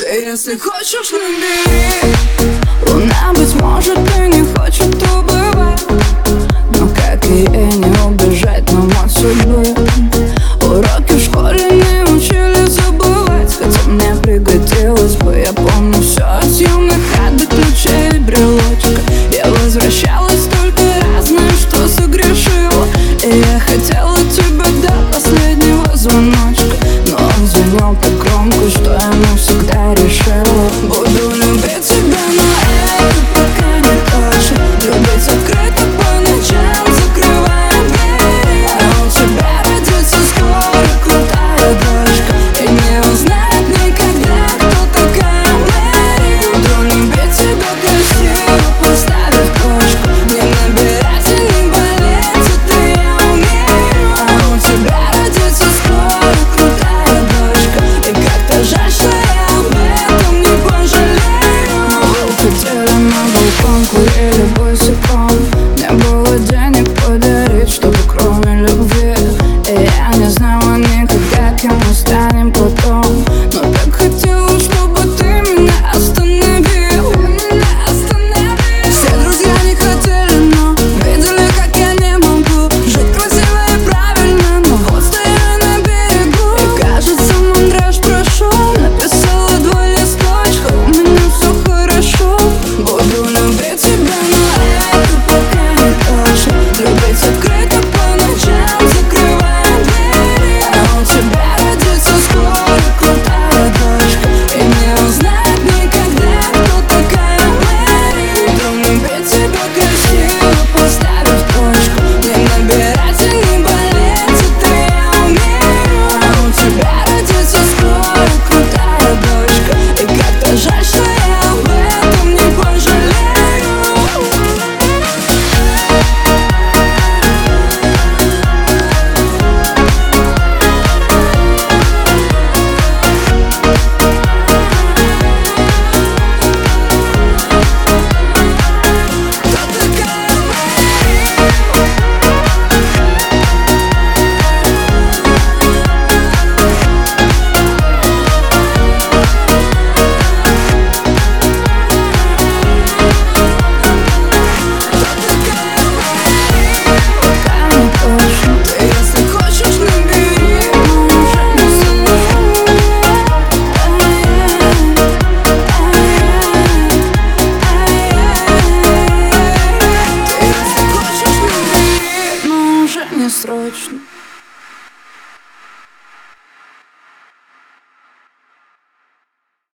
Ты если хочешь, набери. Луна, быть может, ты не хочет убывать. Но как и не убежать нам от судьбы. Уроки в школе не учили забывать. Хотя мне пригодилось бы, я помню все От съемных хат до ключей брелочка Я возвращалась столько раз, знаю, что согрешила И я хотела тебя до последнего звоночка. Но он звонил так громко, что я всегда